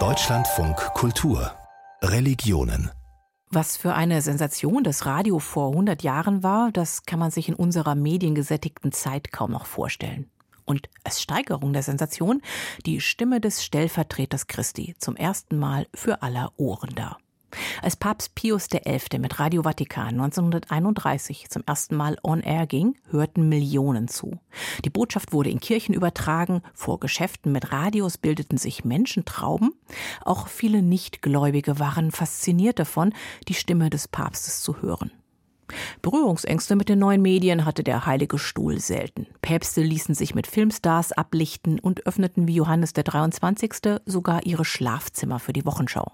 Deutschlandfunk Kultur Religionen was für eine Sensation das Radio vor 100 Jahren war, das kann man sich in unserer mediengesättigten Zeit kaum noch vorstellen. Und als Steigerung der Sensation die Stimme des Stellvertreters Christi zum ersten Mal für aller Ohren da. Als Papst Pius XI. mit Radio Vatikan 1931 zum ersten Mal on air ging, hörten Millionen zu. Die Botschaft wurde in Kirchen übertragen, vor Geschäften mit Radios bildeten sich Menschentrauben. Auch viele Nichtgläubige waren fasziniert davon, die Stimme des Papstes zu hören. Berührungsängste mit den neuen Medien hatte der Heilige Stuhl selten. Päpste ließen sich mit Filmstars ablichten und öffneten wie Johannes der 23. sogar ihre Schlafzimmer für die Wochenschau.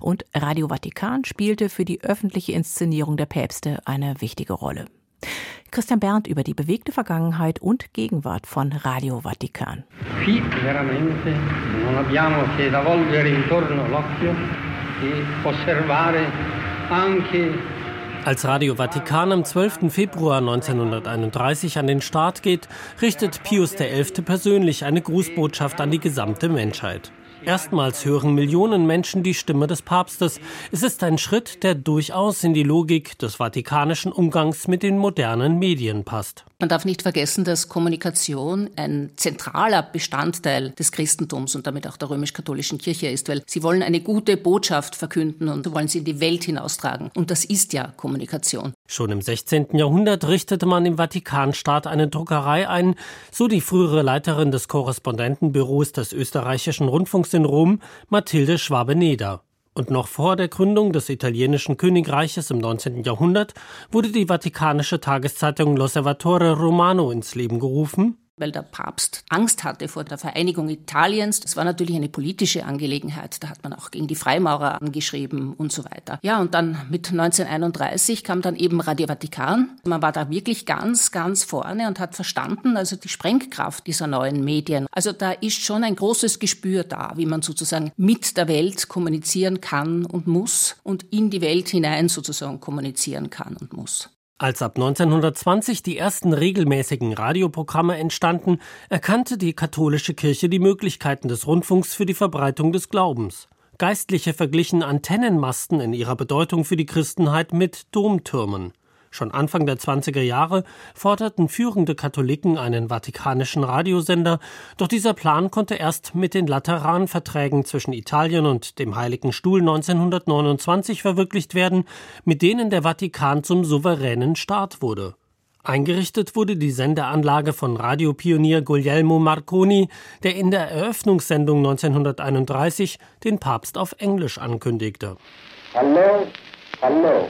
Und Radio Vatikan spielte für die öffentliche Inszenierung der Päpste eine wichtige Rolle. Christian Berndt über die bewegte Vergangenheit und Gegenwart von Radio Vatikan. Qui veramente non abbiamo che da volgere intorno l'occhio e osservare anche als Radio Vatikan am 12. Februar 1931 an den Start geht, richtet Pius XI. persönlich eine Grußbotschaft an die gesamte Menschheit. Erstmals hören Millionen Menschen die Stimme des Papstes. Es ist ein Schritt, der durchaus in die Logik des vatikanischen Umgangs mit den modernen Medien passt. Man darf nicht vergessen, dass Kommunikation ein zentraler Bestandteil des Christentums und damit auch der römisch-katholischen Kirche ist, weil sie wollen eine gute Botschaft verkünden und wollen sie in die Welt hinaustragen. Und das ist ja Kommunikation. Schon im 16. Jahrhundert richtete man im Vatikanstaat eine Druckerei ein, so die frühere Leiterin des Korrespondentenbüros des österreichischen Rundfunks in Rom, Mathilde Schwabe-Neder. Und noch vor der Gründung des italienischen Königreiches im 19. Jahrhundert wurde die vatikanische Tageszeitung L'Osservatore Romano ins Leben gerufen weil der Papst Angst hatte vor der Vereinigung Italiens. Das war natürlich eine politische Angelegenheit. Da hat man auch gegen die Freimaurer angeschrieben und so weiter. Ja, und dann mit 1931 kam dann eben Radio Vatikan. Man war da wirklich ganz, ganz vorne und hat verstanden, also die Sprengkraft dieser neuen Medien. Also da ist schon ein großes Gespür da, wie man sozusagen mit der Welt kommunizieren kann und muss und in die Welt hinein sozusagen kommunizieren kann und muss. Als ab 1920 die ersten regelmäßigen Radioprogramme entstanden, erkannte die katholische Kirche die Möglichkeiten des Rundfunks für die Verbreitung des Glaubens. Geistliche verglichen Antennenmasten in ihrer Bedeutung für die Christenheit mit Domtürmen. Schon Anfang der 20er Jahre forderten führende Katholiken einen vatikanischen Radiosender, doch dieser Plan konnte erst mit den Lateranverträgen zwischen Italien und dem Heiligen Stuhl 1929 verwirklicht werden, mit denen der Vatikan zum souveränen Staat wurde. Eingerichtet wurde die Sendeanlage von Radiopionier Guglielmo Marconi, der in der Eröffnungssendung 1931 den Papst auf Englisch ankündigte. Hallo, hallo.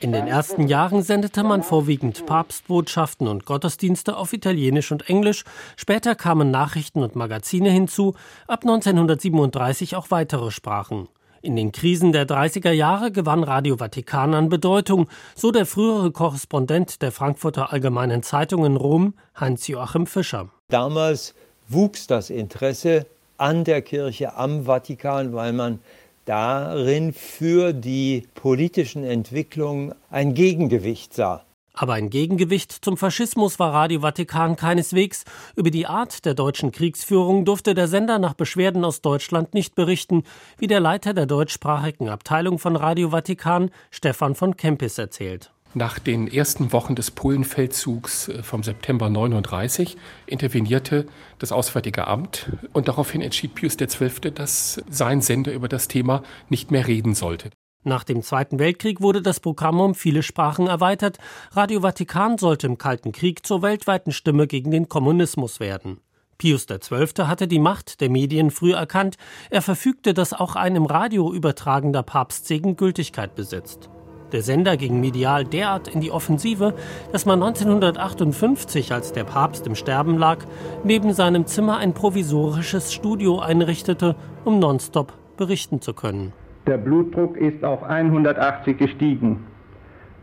In den ersten Jahren sendete man vorwiegend Papstbotschaften und Gottesdienste auf Italienisch und Englisch, später kamen Nachrichten und Magazine hinzu, ab 1937 auch weitere Sprachen. In den Krisen der 30er Jahre gewann Radio Vatikan an Bedeutung, so der frühere Korrespondent der Frankfurter Allgemeinen Zeitung in Rom, Heinz-Joachim Fischer. Damals wuchs das Interesse an der Kirche, am Vatikan, weil man darin für die politischen Entwicklungen ein Gegengewicht sah. Aber ein Gegengewicht zum Faschismus war Radio Vatikan keineswegs. Über die Art der deutschen Kriegsführung durfte der Sender nach Beschwerden aus Deutschland nicht berichten, wie der Leiter der deutschsprachigen Abteilung von Radio Vatikan, Stefan von Kempis, erzählt. Nach den ersten Wochen des Polenfeldzugs äh, vom September 39 intervenierte das Auswärtige Amt und daraufhin entschied Pius XII., dass sein Sender über das Thema nicht mehr reden sollte. Nach dem Zweiten Weltkrieg wurde das Programm um viele Sprachen erweitert. Radio Vatikan sollte im Kalten Krieg zur weltweiten Stimme gegen den Kommunismus werden. Pius XII. hatte die Macht der Medien früh erkannt. Er verfügte, dass auch ein im Radio übertragender Papstsegen Gültigkeit besitzt. Der Sender ging medial derart in die Offensive, dass man 1958, als der Papst im Sterben lag, neben seinem Zimmer ein provisorisches Studio einrichtete, um nonstop berichten zu können. Der Blutdruck ist auf 180 gestiegen.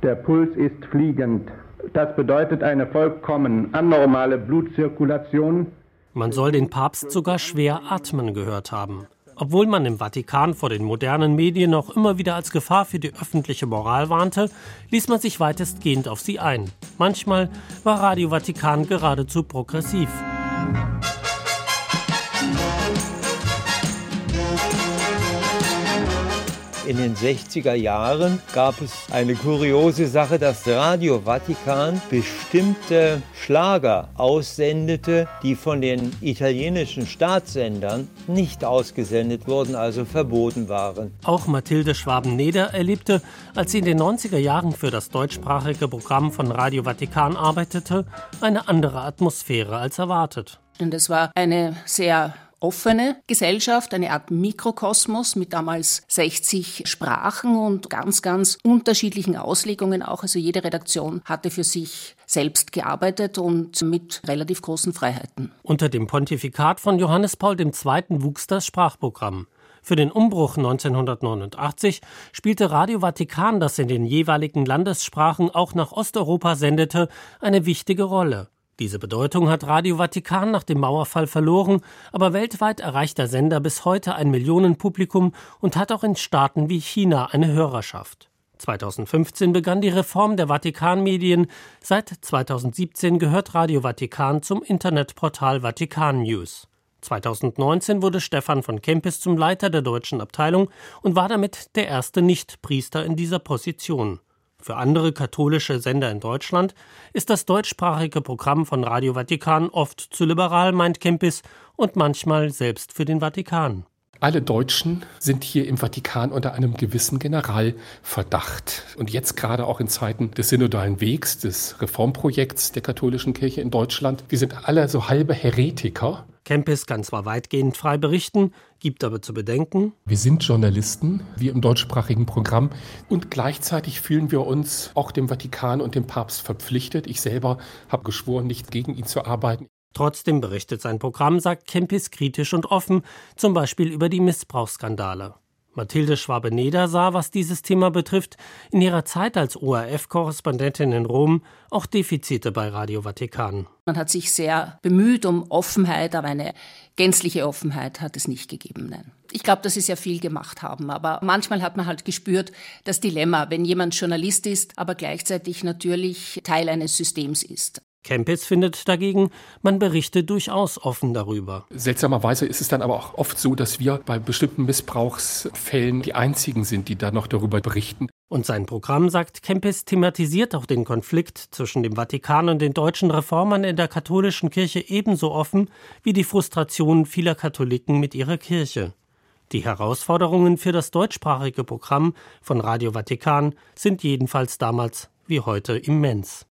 Der Puls ist fliegend. Das bedeutet eine vollkommen anormale Blutzirkulation. Man soll den Papst sogar schwer atmen gehört haben. Obwohl man im Vatikan vor den modernen Medien auch immer wieder als Gefahr für die öffentliche Moral warnte, ließ man sich weitestgehend auf sie ein. Manchmal war Radio Vatikan geradezu progressiv. In den 60er Jahren gab es eine kuriose Sache, dass Radio Vatikan bestimmte Schlager aussendete, die von den italienischen Staatssendern nicht ausgesendet wurden, also verboten waren. Auch Mathilde Schwaben-Neder erlebte, als sie in den 90er Jahren für das deutschsprachige Programm von Radio Vatikan arbeitete, eine andere Atmosphäre als erwartet. Und es war eine sehr offene Gesellschaft, eine Art Mikrokosmos mit damals 60 Sprachen und ganz, ganz unterschiedlichen Auslegungen auch. Also jede Redaktion hatte für sich selbst gearbeitet und mit relativ großen Freiheiten. Unter dem Pontifikat von Johannes Paul II. wuchs das Sprachprogramm. Für den Umbruch 1989 spielte Radio Vatikan, das in den jeweiligen Landessprachen auch nach Osteuropa sendete, eine wichtige Rolle. Diese Bedeutung hat Radio Vatikan nach dem Mauerfall verloren, aber weltweit erreicht der Sender bis heute ein Millionenpublikum und hat auch in Staaten wie China eine Hörerschaft. 2015 begann die Reform der Vatikanmedien. Seit 2017 gehört Radio Vatikan zum Internetportal Vatikan News. 2019 wurde Stefan von Kempis zum Leiter der deutschen Abteilung und war damit der erste Nichtpriester in dieser Position. Für andere katholische Sender in Deutschland ist das deutschsprachige Programm von Radio Vatikan oft zu liberal, meint Kempis, und manchmal selbst für den Vatikan. Alle Deutschen sind hier im Vatikan unter einem gewissen Generalverdacht. Und jetzt gerade auch in Zeiten des synodalen Wegs, des Reformprojekts der katholischen Kirche in Deutschland. Wir sind alle so halbe Heretiker. Kempis kann zwar weitgehend frei berichten, gibt aber zu bedenken. Wir sind Journalisten, wie im deutschsprachigen Programm. Und gleichzeitig fühlen wir uns auch dem Vatikan und dem Papst verpflichtet. Ich selber habe geschworen, nicht gegen ihn zu arbeiten. Trotzdem berichtet sein Programm, sagt Kempis kritisch und offen, zum Beispiel über die Missbrauchsskandale. Mathilde Schwabe-Neder sah, was dieses Thema betrifft, in ihrer Zeit als ORF-Korrespondentin in Rom auch Defizite bei Radio Vatikan. Man hat sich sehr bemüht um Offenheit, aber eine gänzliche Offenheit hat es nicht gegeben. Nein. Ich glaube, dass sie sehr viel gemacht haben, aber manchmal hat man halt gespürt, das Dilemma, wenn jemand Journalist ist, aber gleichzeitig natürlich Teil eines Systems ist. Kempis findet dagegen, man berichte durchaus offen darüber. Seltsamerweise ist es dann aber auch oft so, dass wir bei bestimmten Missbrauchsfällen die einzigen sind, die da noch darüber berichten. Und sein Programm, sagt Kempis, thematisiert auch den Konflikt zwischen dem Vatikan und den deutschen Reformern in der katholischen Kirche ebenso offen wie die Frustration vieler Katholiken mit ihrer Kirche. Die Herausforderungen für das deutschsprachige Programm von Radio Vatikan sind jedenfalls damals wie heute immens.